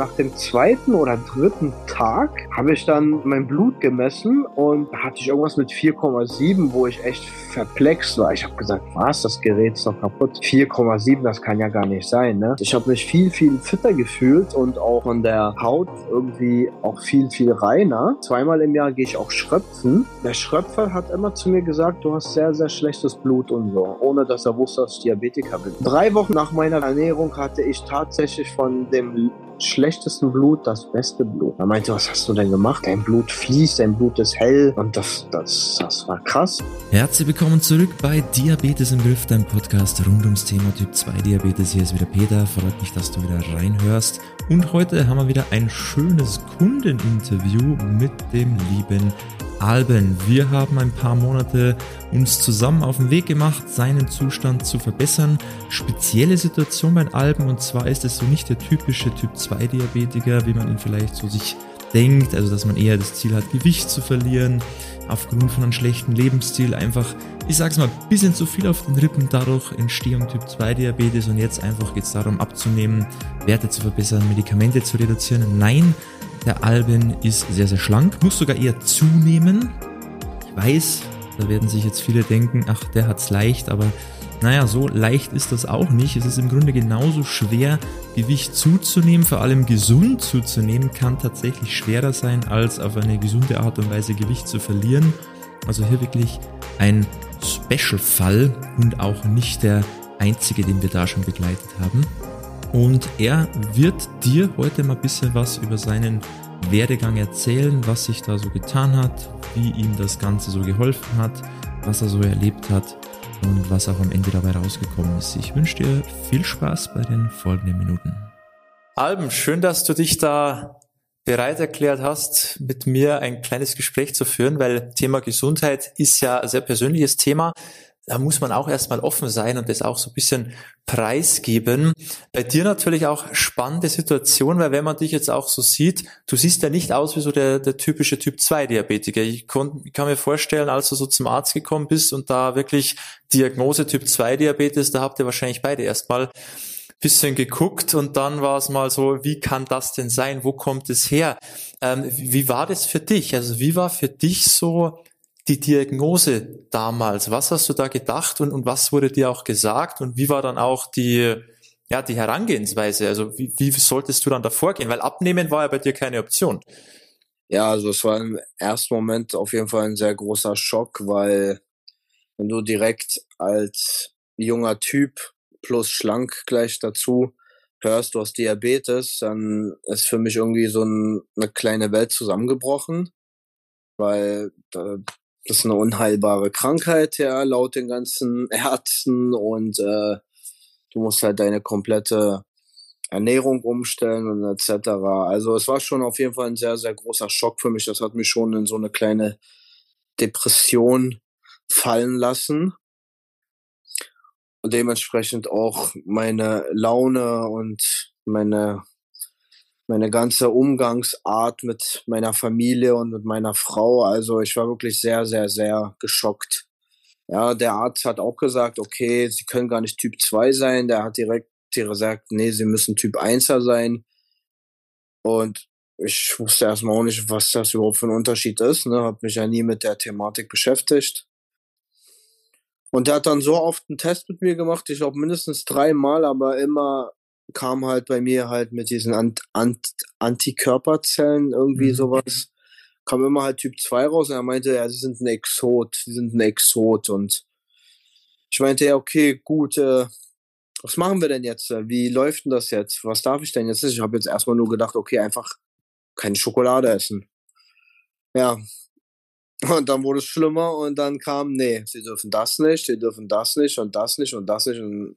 nach dem zweiten oder dritten Tag habe ich dann mein Blut gemessen und da hatte ich irgendwas mit 4,7, wo ich echt verplext war. Ich habe gesagt, was, das Gerät ist doch kaputt. 4,7, das kann ja gar nicht sein. Ne? Ich habe mich viel, viel fitter gefühlt und auch von der Haut irgendwie auch viel, viel reiner. Zweimal im Jahr gehe ich auch schröpfen. Der Schröpfer hat immer zu mir gesagt, du hast sehr, sehr schlechtes Blut und so, ohne dass er wusste, dass ich Diabetiker bin. Drei Wochen nach meiner Ernährung hatte ich tatsächlich von dem schlechtesten Blut das beste Blut. Er meinte, was hast du denn gemacht? Dein Blut fließt, dein Blut ist hell und das, das, das war krass. Herzlich willkommen zurück bei Diabetes im Griff, dein Podcast rund ums Thema Typ 2 Diabetes. Hier ist wieder Peter. Freut mich, dass du wieder reinhörst. Und heute haben wir wieder ein schönes Kundeninterview mit dem lieben Alben. Wir haben ein paar Monate uns zusammen auf den Weg gemacht, seinen Zustand zu verbessern. Spezielle Situation bei Alben und zwar ist es so nicht der typische Typ 2 Diabetiker, wie man ihn vielleicht so sich denkt, also dass man eher das Ziel hat, Gewicht zu verlieren, aufgrund von einem schlechten Lebensstil einfach, ich sag's mal, bisschen zu viel auf den Rippen, dadurch Entstehung Typ 2 Diabetes und jetzt einfach geht's darum abzunehmen, Werte zu verbessern, Medikamente zu reduzieren. Nein, der Albin ist sehr, sehr schlank, muss sogar eher zunehmen. Ich weiß, da werden sich jetzt viele denken, ach, der hat's leicht, aber naja, so leicht ist das auch nicht. Es ist im Grunde genauso schwer, Gewicht zuzunehmen, vor allem gesund zuzunehmen, kann tatsächlich schwerer sein, als auf eine gesunde Art und Weise Gewicht zu verlieren. Also hier wirklich ein Special-Fall und auch nicht der einzige, den wir da schon begleitet haben. Und er wird dir heute mal ein bisschen was über seinen Werdegang erzählen, was sich da so getan hat, wie ihm das Ganze so geholfen hat, was er so erlebt hat und was auch am Ende dabei rausgekommen ist. Ich wünsche dir viel Spaß bei den folgenden Minuten. Alben, schön, dass du dich da bereit erklärt hast, mit mir ein kleines Gespräch zu führen, weil Thema Gesundheit ist ja ein sehr persönliches Thema da muss man auch erstmal offen sein und das auch so ein bisschen preisgeben. Bei dir natürlich auch spannende Situation, weil wenn man dich jetzt auch so sieht, du siehst ja nicht aus wie so der, der typische Typ 2 Diabetiker. Ich, kon, ich kann mir vorstellen, als du so zum Arzt gekommen bist und da wirklich Diagnose Typ 2 Diabetes, da habt ihr wahrscheinlich beide erstmal bisschen geguckt und dann war es mal so, wie kann das denn sein? Wo kommt es her? Ähm, wie war das für dich? Also wie war für dich so die Diagnose damals? Was hast du da gedacht und, und was wurde dir auch gesagt und wie war dann auch die, ja, die Herangehensweise? Also wie, wie solltest du dann da vorgehen? Weil abnehmen war ja bei dir keine Option. Ja, also es war im ersten Moment auf jeden Fall ein sehr großer Schock, weil wenn du direkt als junger Typ plus schlank gleich dazu hörst, du hast Diabetes, dann ist für mich irgendwie so ein, eine kleine Welt zusammengebrochen, weil da, das ist eine unheilbare Krankheit, ja, laut den ganzen Ärzten und äh, du musst halt deine komplette Ernährung umstellen und etc. Also es war schon auf jeden Fall ein sehr, sehr großer Schock für mich. Das hat mich schon in so eine kleine Depression fallen lassen. Und dementsprechend auch meine Laune und meine meine ganze Umgangsart mit meiner Familie und mit meiner Frau. Also ich war wirklich sehr, sehr, sehr geschockt. Ja, der Arzt hat auch gesagt, okay, Sie können gar nicht Typ 2 sein. Der hat direkt gesagt, nee, Sie müssen Typ 1er sein. Und ich wusste erstmal auch nicht, was das überhaupt für ein Unterschied ist. Ne? Hab mich ja nie mit der Thematik beschäftigt. Und der hat dann so oft einen Test mit mir gemacht, ich glaube mindestens dreimal, aber immer kam halt bei mir halt mit diesen Ant Ant Antikörperzellen irgendwie mhm. sowas. Kam immer halt Typ 2 raus und er meinte, ja, sie sind ein Exot, sie sind ein Exot und ich meinte, ja, okay, gut, äh, was machen wir denn jetzt? Wie läuft denn das jetzt? Was darf ich denn jetzt? Ich habe jetzt erstmal nur gedacht, okay, einfach keine Schokolade essen. Ja. Und dann wurde es schlimmer und dann kam, nee, sie dürfen das nicht, sie dürfen das nicht und das nicht und das nicht. Und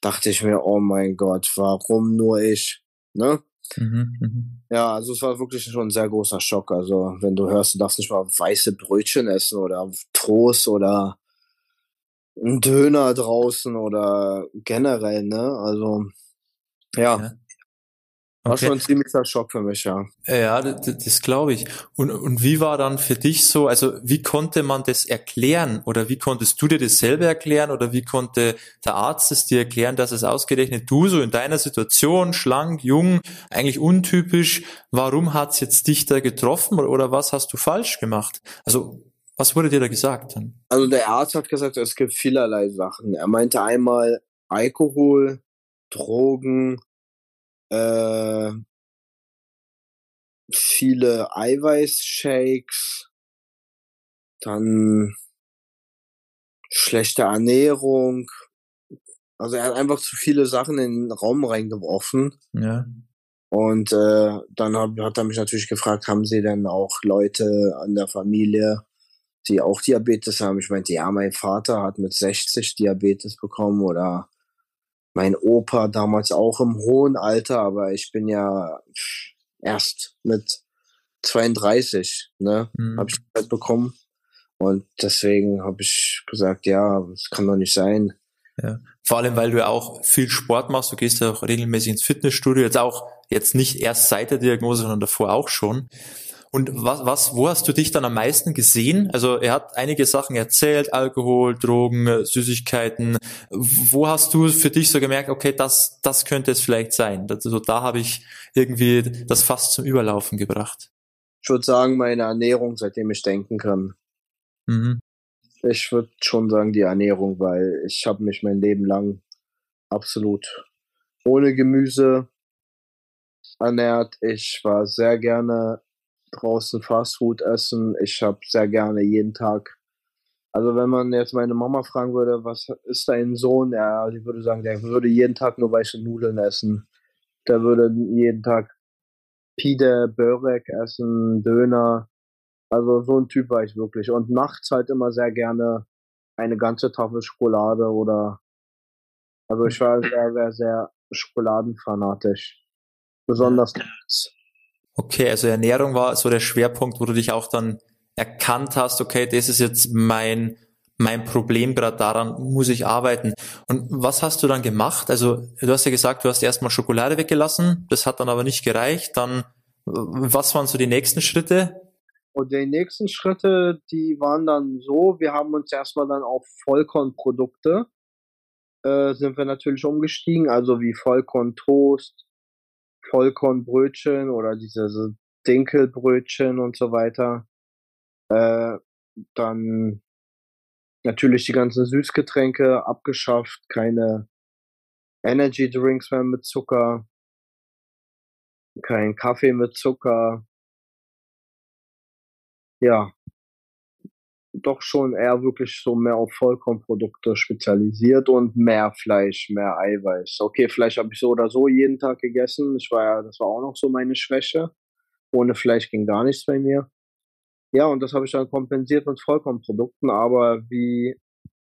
dachte ich mir, oh mein Gott, warum nur ich? Ne? Mhm, mhm, ja, also es war wirklich schon ein sehr großer Schock. Also wenn du hörst, du darfst nicht mal weiße Brötchen essen oder Toast oder ein Döner draußen oder generell, ne? Also ja. ja. War okay. schon ein ziemlicher Schock für mich, ja. Ja, das, das glaube ich. Und, und wie war dann für dich so, also wie konnte man das erklären oder wie konntest du dir das selber erklären oder wie konnte der Arzt es dir erklären, dass es ausgerechnet du so in deiner Situation, schlank, jung, eigentlich untypisch, warum hat's jetzt dich da getroffen oder, oder was hast du falsch gemacht? Also was wurde dir da gesagt dann? Also der Arzt hat gesagt, es gibt vielerlei Sachen. Er meinte einmal Alkohol, Drogen, äh, viele Eiweißshakes, dann schlechte Ernährung. Also er hat einfach zu viele Sachen in den Raum reingeworfen. Ja. Und äh, dann hat, hat er mich natürlich gefragt, haben Sie denn auch Leute an der Familie, die auch Diabetes haben? Ich meinte, ja, mein Vater hat mit 60 Diabetes bekommen oder mein Opa damals auch im hohen Alter, aber ich bin ja erst mit 32, ne, mhm. habe ich halt bekommen. Und deswegen habe ich gesagt, ja, das kann doch nicht sein. Ja. Vor allem, weil du ja auch viel Sport machst, du gehst ja auch regelmäßig ins Fitnessstudio, jetzt auch, jetzt nicht erst seit der Diagnose, sondern davor auch schon. Und was, was, wo hast du dich dann am meisten gesehen? Also er hat einige Sachen erzählt, Alkohol, Drogen, Süßigkeiten. Wo hast du für dich so gemerkt, okay, das, das könnte es vielleicht sein? Also da habe ich irgendwie das fast zum Überlaufen gebracht. Ich würde sagen, meine Ernährung, seitdem ich denken kann. Mhm. Ich würde schon sagen, die Ernährung, weil ich habe mich mein Leben lang absolut ohne Gemüse ernährt. Ich war sehr gerne draußen Fastfood essen. Ich habe sehr gerne jeden Tag. Also wenn man jetzt meine Mama fragen würde, was ist dein Sohn? Ja, sie würde sagen, der würde jeden Tag nur weiße Nudeln essen. Der würde jeden Tag Pide, Börek essen, Döner. Also so ein Typ war ich wirklich. Und nachts halt immer sehr gerne eine ganze Tafel Schokolade oder also ich war sehr, sehr, sehr schokoladenfanatisch. Besonders nachts. Okay, also Ernährung war so der Schwerpunkt, wo du dich auch dann erkannt hast, okay, das ist jetzt mein mein Problem, gerade daran muss ich arbeiten. Und was hast du dann gemacht? Also du hast ja gesagt, du hast erstmal Schokolade weggelassen, das hat dann aber nicht gereicht. Dann, was waren so die nächsten Schritte? Und die nächsten Schritte, die waren dann so, wir haben uns erstmal dann auf Vollkornprodukte, äh, sind wir natürlich umgestiegen, also wie Vollkorntoast, Vollkornbrötchen oder diese so Dinkelbrötchen und so weiter. Äh, dann natürlich die ganzen Süßgetränke abgeschafft, keine Energy Drinks mehr mit Zucker, kein Kaffee mit Zucker. Ja, doch schon eher wirklich so mehr auf Vollkornprodukte spezialisiert und mehr Fleisch, mehr Eiweiß. Okay, Fleisch habe ich so oder so jeden Tag gegessen. Ich war ja, das war auch noch so meine Schwäche. Ohne Fleisch ging gar nichts bei mir. Ja, und das habe ich dann kompensiert mit Vollkornprodukten, aber wie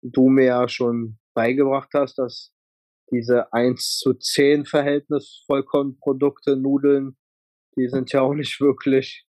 du mir ja schon beigebracht hast, dass diese 1 zu 10 Verhältnis Vollkornprodukte, Nudeln, die sind ja auch nicht wirklich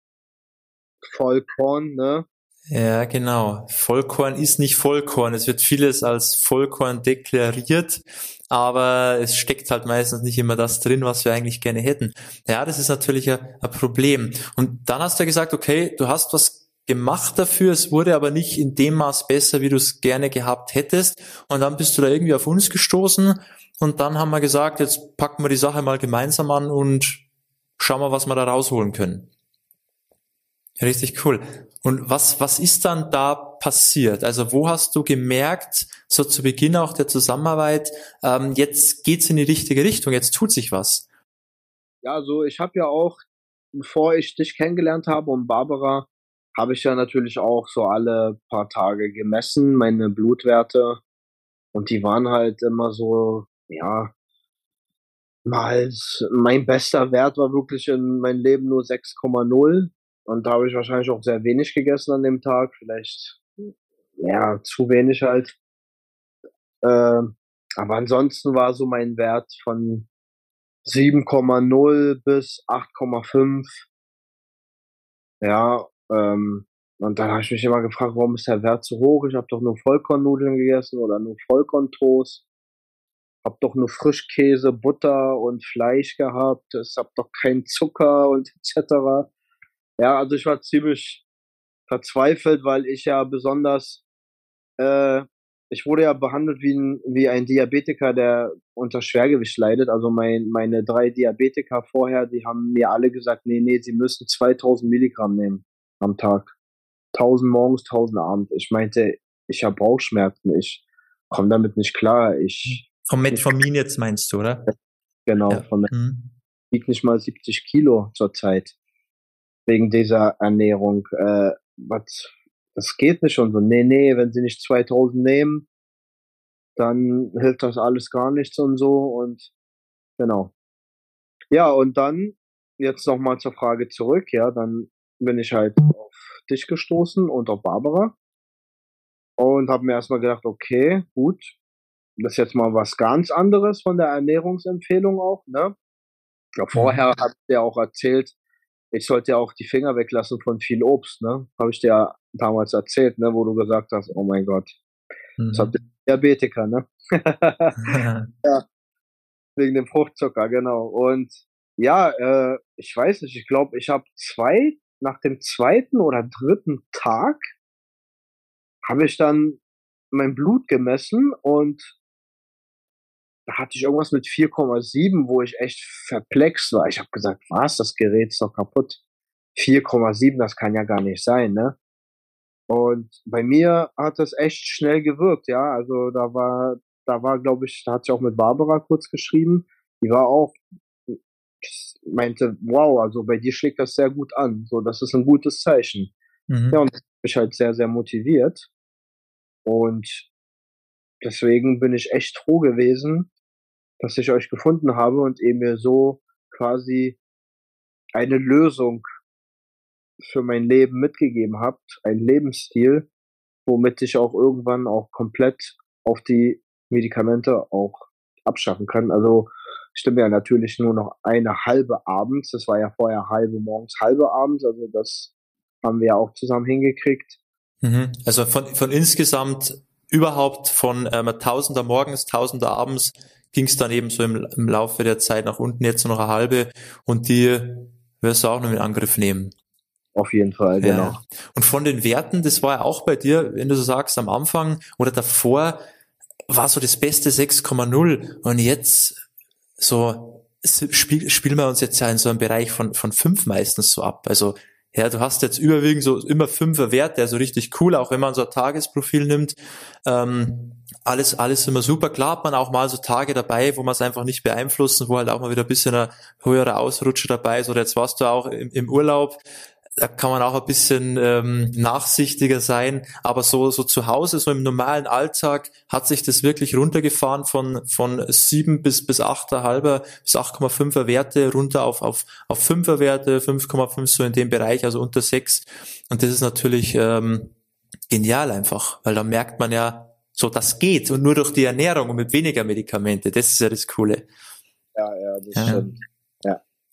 Vollkorn, ne? Ja, genau. Vollkorn ist nicht Vollkorn. Es wird vieles als Vollkorn deklariert, aber es steckt halt meistens nicht immer das drin, was wir eigentlich gerne hätten. Ja, das ist natürlich ein, ein Problem. Und dann hast du gesagt, okay, du hast was gemacht dafür, es wurde aber nicht in dem Maß besser, wie du es gerne gehabt hättest. Und dann bist du da irgendwie auf uns gestoßen und dann haben wir gesagt, jetzt packen wir die Sache mal gemeinsam an und schauen wir, was wir da rausholen können. Richtig cool. Und was, was ist dann da passiert? Also wo hast du gemerkt, so zu Beginn auch der Zusammenarbeit, ähm, jetzt geht's in die richtige Richtung, jetzt tut sich was? Ja, also ich habe ja auch, bevor ich dich kennengelernt habe und Barbara, habe ich ja natürlich auch so alle paar Tage gemessen, meine Blutwerte. Und die waren halt immer so, ja, mal, mein bester Wert war wirklich in meinem Leben nur 6,0 und da habe ich wahrscheinlich auch sehr wenig gegessen an dem Tag. Vielleicht, ja, zu wenig halt. Äh, aber ansonsten war so mein Wert von 7,0 bis 8,5. Ja, ähm, und dann habe ich mich immer gefragt, warum ist der Wert zu hoch? Ich habe doch nur Vollkornnudeln gegessen oder nur Vollkorntoast. hab doch nur Frischkäse, Butter und Fleisch gehabt, es hab doch keinen Zucker und etc. Ja, also ich war ziemlich verzweifelt, weil ich ja besonders, äh, ich wurde ja behandelt wie ein, wie ein Diabetiker, der unter Schwergewicht leidet. Also mein, meine drei Diabetiker vorher, die haben mir alle gesagt, nee, nee, sie müssen 2000 Milligramm nehmen am Tag. 1000 morgens, 1000 abends. Ich meinte, ich habe Bauchschmerzen, ich komme damit nicht klar. Ich Vom Metformin jetzt meinst du, oder? Genau, ja. vom mhm. wiegt nicht mal 70 Kilo zurzeit wegen dieser Ernährung. Äh, was, das geht nicht und so. Nee, nee, wenn sie nicht 2000 nehmen, dann hilft das alles gar nichts und so und genau. Ja, und dann jetzt nochmal zur Frage zurück, ja, dann bin ich halt auf dich gestoßen und auf Barbara und habe mir erstmal gedacht, okay, gut, das ist jetzt mal was ganz anderes von der Ernährungsempfehlung auch, ne? Ja, vorher mhm. hat er auch erzählt, ich sollte ja auch die Finger weglassen von viel Obst, ne? Habe ich dir ja damals erzählt, ne, wo du gesagt hast, oh mein Gott, mhm. das habt ihr Diabetiker, ne? ja. Wegen dem Fruchtzucker, genau. Und ja, äh, ich weiß nicht, ich glaube, ich habe zwei, nach dem zweiten oder dritten Tag habe ich dann mein Blut gemessen und da hatte ich irgendwas mit 4,7, wo ich echt verplext war. Ich habe gesagt, was, das Gerät ist doch kaputt. 4,7, das kann ja gar nicht sein, ne? Und bei mir hat das echt schnell gewirkt, ja. Also da war, da war, glaube ich, da hat sie auch mit Barbara kurz geschrieben. Die war auch, meinte, wow, also bei dir schlägt das sehr gut an. So, das ist ein gutes Zeichen. Mhm. Ja, und das hat mich halt sehr, sehr motiviert. Und deswegen bin ich echt froh gewesen, dass ich euch gefunden habe und ihr mir so quasi eine Lösung für mein Leben mitgegeben habt, ein Lebensstil, womit ich auch irgendwann auch komplett auf die Medikamente auch abschaffen kann. Also stimmt ja natürlich nur noch eine halbe abends. Das war ja vorher halbe morgens, halbe abends. Also das haben wir ja auch zusammen hingekriegt. Mhm. Also von, von insgesamt überhaupt von ähm, Tausender morgens, Tausender abends ging es dann eben so im, im Laufe der Zeit nach unten, jetzt noch eine halbe und die wirst du auch noch in Angriff nehmen. Auf jeden Fall, genau. Ja. Und von den Werten, das war ja auch bei dir, wenn du so sagst, am Anfang oder davor war so das beste 6,0 und jetzt so spiel, spielen wir uns jetzt ja in so einem Bereich von, von fünf meistens so ab. Also ja, du hast jetzt überwiegend so immer fünfer Wert, der so richtig cool, auch wenn man so ein Tagesprofil nimmt. Ähm, alles, alles immer super. Klar hat man auch mal so Tage dabei, wo man es einfach nicht beeinflussen, wo halt auch mal wieder ein bisschen ein höherer Ausrutscher dabei ist. Oder jetzt warst du auch im, im Urlaub, da kann man auch ein bisschen ähm, nachsichtiger sein. Aber so, so zu Hause, so im normalen Alltag, hat sich das wirklich runtergefahren von, von sieben bis, bis halber bis 8,5er Werte runter auf, auf, auf 5er Werte, 5,5 so in dem Bereich, also unter sechs. Und das ist natürlich ähm, genial einfach, weil da merkt man ja, so das geht und nur durch die Ernährung und mit weniger Medikamente. Das ist ja das Coole. Ja, ja, das ja. stimmt.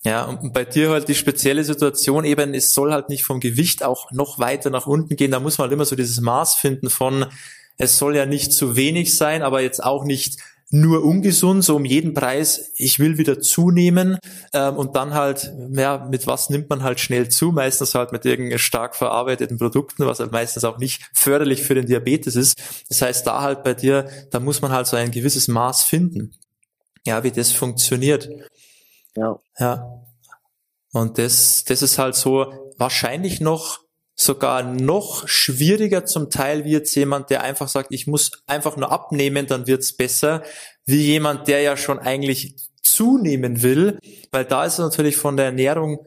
Ja, und bei dir halt die spezielle Situation eben, es soll halt nicht vom Gewicht auch noch weiter nach unten gehen. Da muss man halt immer so dieses Maß finden von, es soll ja nicht zu wenig sein, aber jetzt auch nicht nur ungesund, so um jeden Preis, ich will wieder zunehmen ähm, und dann halt, ja, mit was nimmt man halt schnell zu? Meistens halt mit irgendeinen stark verarbeiteten Produkten, was halt meistens auch nicht förderlich für den Diabetes ist. Das heißt, da halt bei dir, da muss man halt so ein gewisses Maß finden. Ja, wie das funktioniert. Ja. Ja. Und das, das ist halt so wahrscheinlich noch sogar noch schwieriger zum Teil wie jetzt jemand, der einfach sagt, ich muss einfach nur abnehmen, dann wird's besser, wie jemand, der ja schon eigentlich zunehmen will, weil da ist es natürlich von der Ernährung,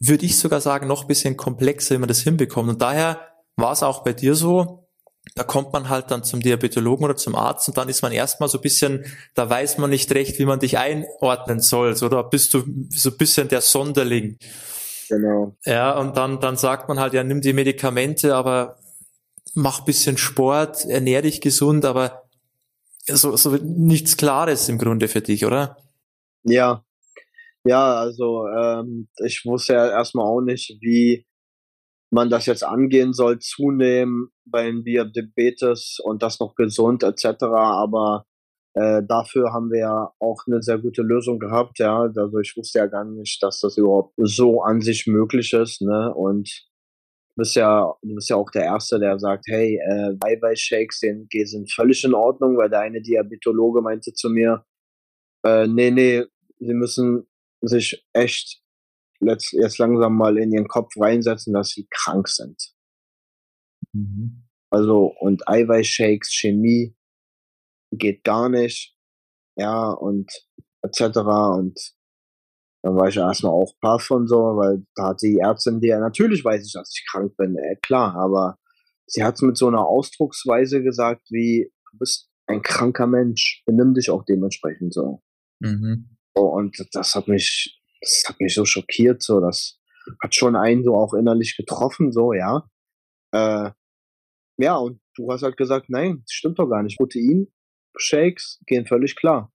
würde ich sogar sagen, noch bisschen komplexer, wie man das hinbekommt. Und daher war es auch bei dir so, da kommt man halt dann zum Diabetologen oder zum Arzt und dann ist man erstmal so ein bisschen, da weiß man nicht recht, wie man dich einordnen soll. So, da bist du so ein bisschen der Sonderling. Genau. Ja, und dann, dann sagt man halt, ja, nimm die Medikamente, aber mach bisschen Sport, ernähr dich gesund, aber so, so nichts Klares im Grunde für dich, oder? Ja. Ja, also ähm, ich wusste ja erstmal auch nicht, wie man das jetzt angehen soll, zunehmen beim Diabetes und das noch gesund etc. Aber Äh, dafür haben wir ja auch eine sehr gute Lösung gehabt, ja. Also ich wusste ja gar nicht, dass das überhaupt so an sich möglich ist, ne? Und du bist ja, du bist ja auch der Erste, der sagt, hey, äh, Eiweißshakes sind, sind völlig in Ordnung, weil der eine Diabetologe meinte zu mir, äh, nee, nee, sie müssen sich echt letzt, jetzt langsam mal in ihren Kopf reinsetzen, dass sie krank sind. Mhm. Also, und Eiweißshakes, Chemie geht gar nicht. Ja, und etc. Und dann war ich erstmal auch pass von so, weil da hat die Ärztin, die ja natürlich weiß ich, dass ich krank bin, äh, klar, aber sie hat es mit so einer Ausdrucksweise gesagt, wie du bist ein kranker Mensch, benimm dich auch dementsprechend so. Mhm. Oh, und das hat mich, das hat mich so schockiert, so, das hat schon einen so auch innerlich getroffen, so, ja. Äh, ja, und du hast halt gesagt, nein, das stimmt doch gar nicht. Protein-Shakes gehen völlig klar.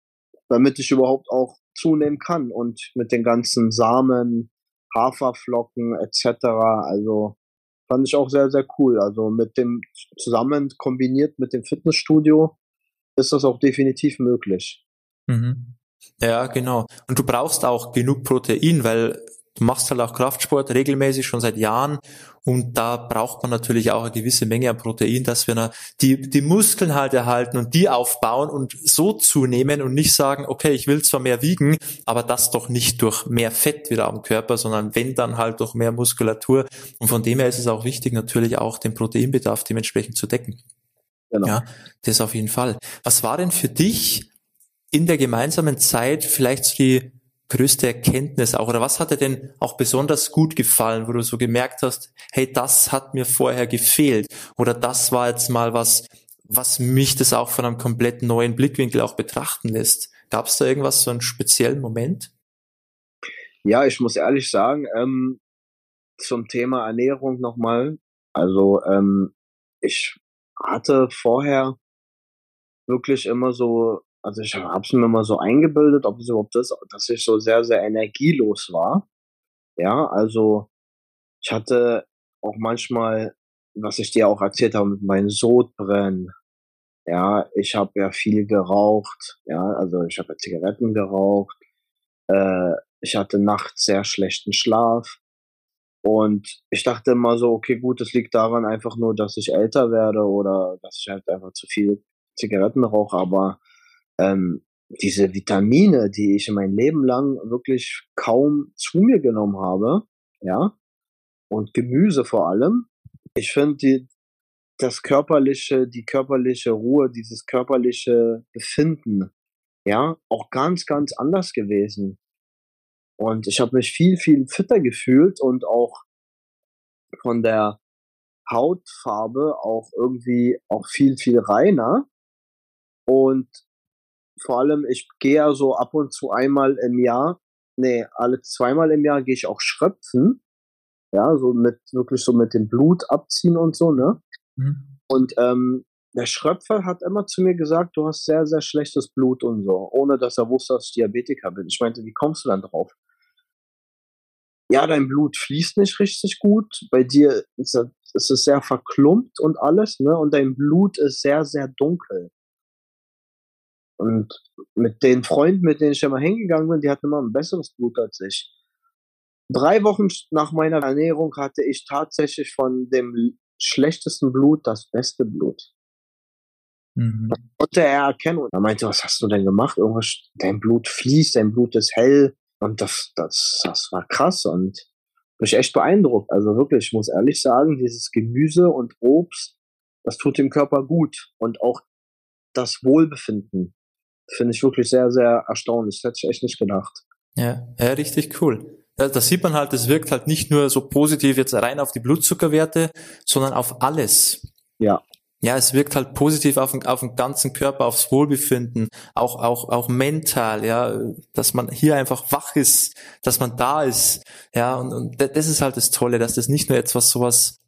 Damit ich überhaupt auch zunehmen kann und mit den ganzen Samen, Haferflocken etc. Also fand ich auch sehr, sehr cool. Also mit dem zusammen kombiniert mit dem Fitnessstudio ist das auch definitiv möglich. Mhm. Ja, genau. Und du brauchst auch genug Protein, weil du machst halt auch Kraftsport regelmäßig schon seit Jahren und da braucht man natürlich auch eine gewisse Menge an Protein, dass wir die, die Muskeln halt erhalten und die aufbauen und so zunehmen und nicht sagen, okay, ich will zwar mehr wiegen, aber das doch nicht durch mehr Fett wieder am Körper, sondern wenn dann halt durch mehr Muskulatur. Und von dem her ist es auch wichtig, natürlich auch den Proteinbedarf dementsprechend zu decken. Genau. Ja, das auf jeden Fall. Was war denn für dich in der gemeinsamen Zeit vielleicht die größte Erkenntnis auch? Oder was hat dir denn auch besonders gut gefallen, wo du so gemerkt hast, hey, das hat mir vorher gefehlt? Oder das war jetzt mal was, was mich das auch von einem komplett neuen Blickwinkel auch betrachten lässt? Gab es da irgendwas, so einen speziellen Moment? Ja, ich muss ehrlich sagen, ähm, zum Thema Ernährung nochmal. Also ähm, ich hatte vorher wirklich immer so also ich habe es mir mal so eingebildet, ob es überhaupt ist, dass ich so sehr, sehr energielos war. Ja, also ich hatte auch manchmal, was ich dir auch erzählt habe, mit meinen Sodbrennen. Ja, ich habe ja viel geraucht. Ja, also ich habe ja Zigaretten geraucht. Äh, ich hatte nachts sehr schlechten Schlaf. Und ich dachte immer so, okay, gut, es liegt daran einfach nur, dass ich älter werde oder dass ich halt einfach zu viel Zigaretten rauche. Aber ähm, diese Vitamine, die ich in mein Leben lang wirklich kaum zu mir genommen habe, ja, und Gemüse vor allem. Ich finde die, das körperliche, die körperliche Ruhe, dieses körperliche Befinden, ja, auch ganz, ganz anders gewesen. Und ich habe mich viel, viel fitter gefühlt und auch von der Hautfarbe auch irgendwie auch viel, viel reiner. Und vor allem, ich gehe ja so ab und zu einmal im Jahr, nee, alle zweimal im Jahr gehe ich auch schröpfen. Ja, so mit, wirklich so mit dem Blut abziehen und so, ne? Mhm. Und ähm, der Schröpfer hat immer zu mir gesagt, du hast sehr, sehr schlechtes Blut und so, ohne dass er wusste, dass ich Diabetiker bin. Ich meinte, wie kommst du dann drauf? Ja, dein Blut fließt nicht richtig gut. Bei dir ist es sehr verklumpt und alles, ne? Und dein Blut ist sehr, sehr dunkel. Und mit den Freunden, mit denen ich immer hingegangen bin, die hatten immer ein besseres Blut als ich. Drei Wochen nach meiner Ernährung hatte ich tatsächlich von dem schlechtesten Blut das beste Blut. Mhm. Das konnte er erkennen und er meinte, was hast du denn gemacht? Irgendwas, dein Blut fließt, dein Blut ist hell. Und das, das, das war krass und mich echt beeindruckt. Also wirklich, ich muss ehrlich sagen, dieses Gemüse und Obst, das tut dem Körper gut und auch das Wohlbefinden. Finde ich wirklich sehr, sehr erstaunlich. Das hätte ich echt nicht gedacht. Ja, ja richtig cool. Da, da sieht man halt, es wirkt halt nicht nur so positiv jetzt rein auf die Blutzuckerwerte, sondern auf alles. Ja. Ja, es wirkt halt positiv auf den, auf den ganzen Körper, aufs Wohlbefinden, auch, auch, auch mental, ja, dass man hier einfach wach ist, dass man da ist, ja, und, und das ist halt das Tolle, dass das nicht nur etwas sowas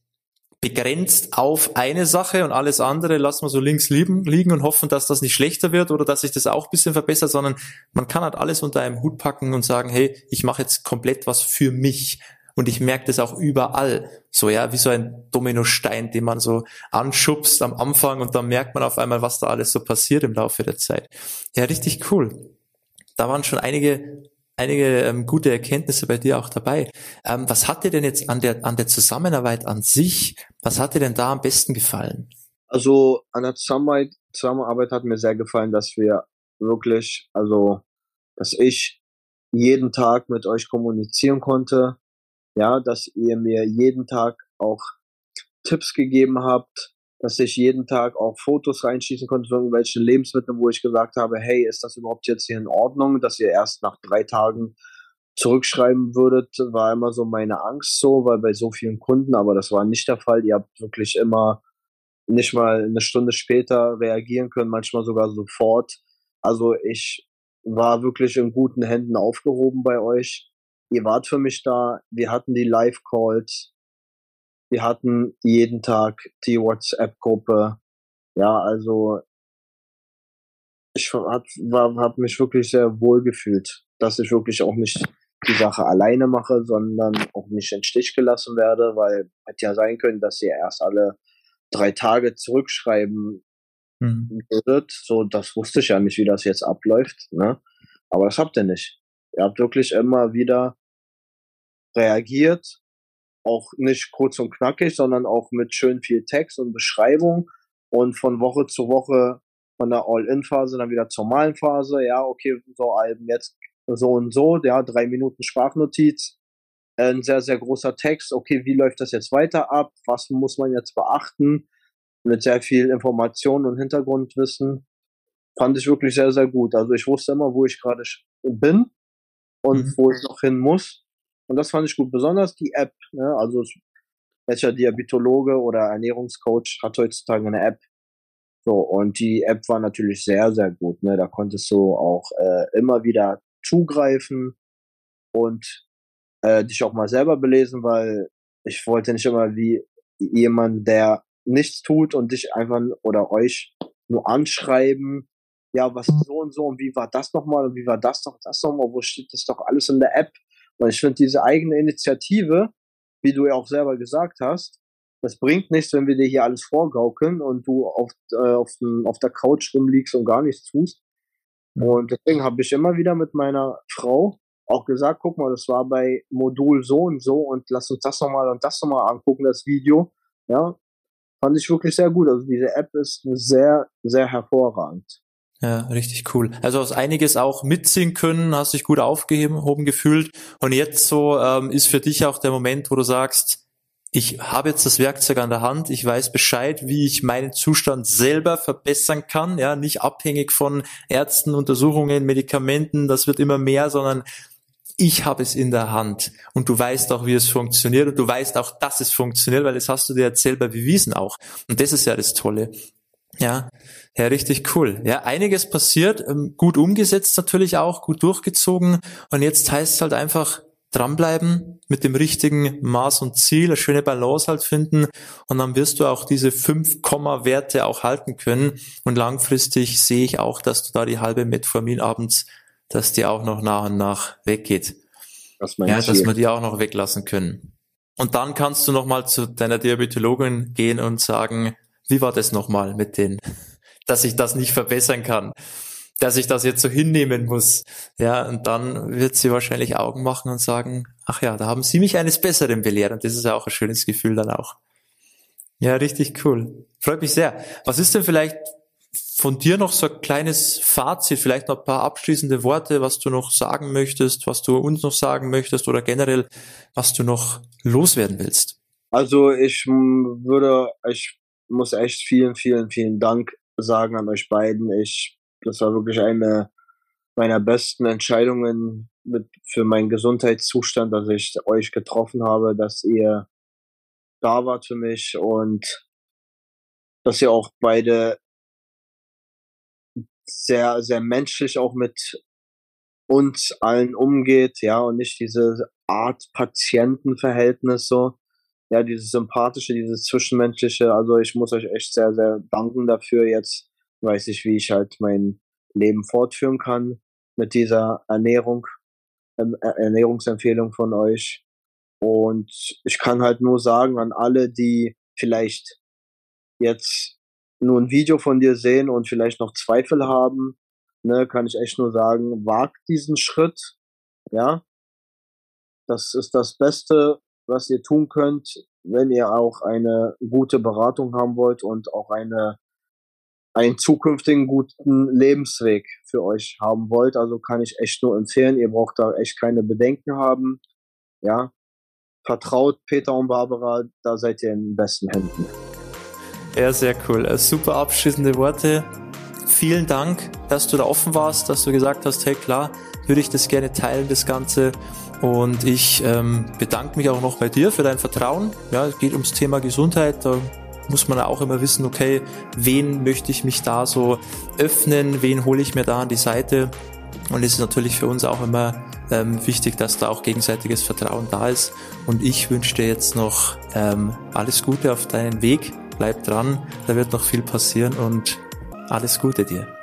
begrenzt auf eine Sache und alles andere lassen wir so links liegen, liegen und hoffen, dass das nicht schlechter wird oder dass sich das auch ein bisschen verbessert, sondern man kann halt alles unter einem Hut packen und sagen, hey, ich mache jetzt komplett was für mich. und ich merke das auch überall. So, ja, wie so ein Dominostein, den man so anschubst am Anfang und dann merkt man auf einmal, was da alles so passiert im Laufe der Zeit. Ja, richtig cool. Da waren schon einige einige ähm, gute Erkenntnisse bei dir auch dabei. Ähm, was hat dir denn jetzt an der, an der Zusammenarbeit an sich, was hat dir denn da am besten gefallen? Also an der Zusammenarbeit, Zusammenarbeit hat mir sehr gefallen, dass wir wirklich, also dass ich jeden Tag mit euch kommunizieren konnte, ja, dass ihr mir jeden Tag auch Tipps gegeben habt, dass ich jeden Tag auch Fotos reinschießen konnte von irgendwelchen Lebensmitteln, wo ich gesagt habe, hey, ist das überhaupt jetzt hier in Ordnung, dass ihr erst nach drei Tagen zurückschreiben würdet, war immer so meine Angst so, weil bei so vielen Kunden, aber das war nicht der Fall. Ihr habt wirklich immer nicht mal eine Stunde später reagieren können, manchmal sogar sofort. Also ich war wirklich in guten Händen aufgehoben bei euch. Ihr wart für mich da. Wir hatten die Live-Calls. Wir hatten jeden Tag die WhatsApp-Gruppe. Ja, also ich hab, war, hab mich wirklich sehr wohl gefühlt, dass ich wirklich auch nicht die Sache alleine mache, sondern auch nicht in Stich gelassen werde, weil hätte ja sein können, dass ihr erst alle drei Tage zurückschreiben mhm. würdet. So, das wusste ich ja nicht, wie das jetzt abläuft. Ne? Aber das habt ihr nicht. Ihr habt wirklich immer wieder reagiert, auch nicht kurz und knackig, sondern auch mit schön viel Text und Beschreibung und von Woche zu Woche von der All-In-Phase dann wieder zur normalen Phase. Ja, okay, so Alben jetzt so und so, ja, drei Minuten Sprachnotiz, ein sehr, sehr großer Text. Okay, wie läuft das jetzt weiter ab? Was muss man jetzt beachten? Mit sehr viel Information und Hintergrundwissen. Fand ich wirklich sehr, sehr gut. Also ich wusste immer, wo ich gerade bin und mhm. wo ich noch hin muss. Und das fand ich gut. Besonders die App. Ne? Also welcher Diabetologe oder Ernährungscoach hat heutzutage eine App. So, und die App war natürlich sehr, sehr gut. Ne? Da konntest du auch äh, immer wieder zugreifen und äh, dich auch mal selber belesen, weil ich wollte nicht immer wie jemand, der nichts tut und dich einfach oder euch nur anschreiben, ja, was so und so und wie war das nochmal und wie war das doch, das nochmal, wo steht das doch alles in der App? Und ich finde diese eigene Initiative, wie du ja auch selber gesagt hast, das bringt nichts, wenn wir dir hier alles vorgaukeln und du auf, äh, auf, auf der Couch rumliegst und gar nichts tust. Mhm. Und deswegen habe ich immer wieder mit meiner Frau auch gesagt, guck mal, das war bei Modul so und so und lass uns das nochmal und das nochmal angucken, das Video. Ja, fand ich wirklich sehr gut. Also diese App ist sehr, sehr hervorragend. Ja, richtig cool. Also hast einiges auch mitziehen können, hast dich gut aufgehoben gefühlt. Und jetzt so ähm, ist für dich auch der Moment, wo du sagst, ich habe jetzt das Werkzeug an der Hand, ich weiß Bescheid, wie ich meinen Zustand selber verbessern kann, ja, nicht abhängig von Ärzten, Untersuchungen, Medikamenten, das wird immer mehr, sondern ich habe es in der Hand und du weißt auch, wie es funktioniert und du weißt auch, dass es funktioniert, weil das hast du dir jetzt selber bewiesen auch. Und das ist ja das Tolle. Ja, ja, richtig cool. Ja, einiges passiert, ähm, gut umgesetzt natürlich auch, gut durchgezogen und jetzt heißt es halt einfach dranbleiben, mit dem richtigen Maß und Ziel, eine schöne Balance halt finden und dann wirst du auch diese 5 Komma-Werte auch halten können und langfristig sehe ich auch, dass du da die halbe Metformin abends dass die auch noch nach und nach weggeht. Das ja, dass wir die auch noch weglassen können. Und dann kannst du nochmal zu deiner Diabetologin gehen und sagen, wie war das nochmal mit denen, dass ich das nicht verbessern kann, dass ich das jetzt so hinnehmen muss. Ja, und dann wird sie wahrscheinlich Augen machen und sagen, ach ja, da haben sie mich eines Besseren belehrt. Und das ist ja auch ein schönes Gefühl dann auch. Ja, richtig cool. Freut mich sehr. Was ist denn vielleicht von dir noch so ein kleines Fazit, vielleicht noch ein paar abschließende Worte, was du noch sagen möchtest, was du uns noch sagen möchtest oder generell, was du noch loswerden willst? Also ich würde, ich muss echt vielen, vielen, vielen Dank sagen an euch beiden. Ich, das war wirklich eine meiner besten Entscheidungen mit, für meinen Gesundheitszustand, dass ich euch getroffen habe, dass ihr da wart für mich und dass ihr auch beide sehr, sehr menschlich auch mit uns allen umgeht, ja, und nicht diese Art Patientenverhältnis so. Ja, dieses sympathische, dieses zwischenmenschliche, also ich muss euch echt sehr, sehr danken dafür. Jetzt weiß ich, wie ich halt mein Leben fortführen kann mit dieser Ernährung, ähm, Ernährungsempfehlung von euch. Und ich kann halt nur sagen an alle, die vielleicht jetzt nur ein Video von dir sehen und vielleicht noch Zweifel haben, ne, kann ich echt nur sagen, wagt diesen Schritt, ja. Das ist das Beste, was ihr tun könnt, wenn ihr auch eine gute Beratung haben wollt und auch eine einen zukünftigen guten Lebensweg für euch haben wollt. Also kann ich echt nur empfehlen. Ihr braucht da echt keine Bedenken haben. Ja, vertraut Peter und Barbara, da seid ihr in besten Händen. Ja, sehr cool. Äh, super abschließende Worte. Vielen Dank, dass du da offen warst, dass du gesagt hast, hey klar, würde ich das gerne teilen, das Ganze. Und ich ähm, bedanke mich auch noch bei dir für dein Vertrauen. Ja, es geht ums Thema Gesundheit. Da muss man auch immer wissen, okay, wen möchte ich mich da so öffnen, wen hole ich mir da an die Seite. Und es ist natürlich für uns auch immer ähm, wichtig, dass da auch gegenseitiges Vertrauen da ist. Und ich wünsche dir jetzt noch ähm, alles Gute auf deinen Weg. Bleib dran, da wird noch viel passieren und alles Gute dir.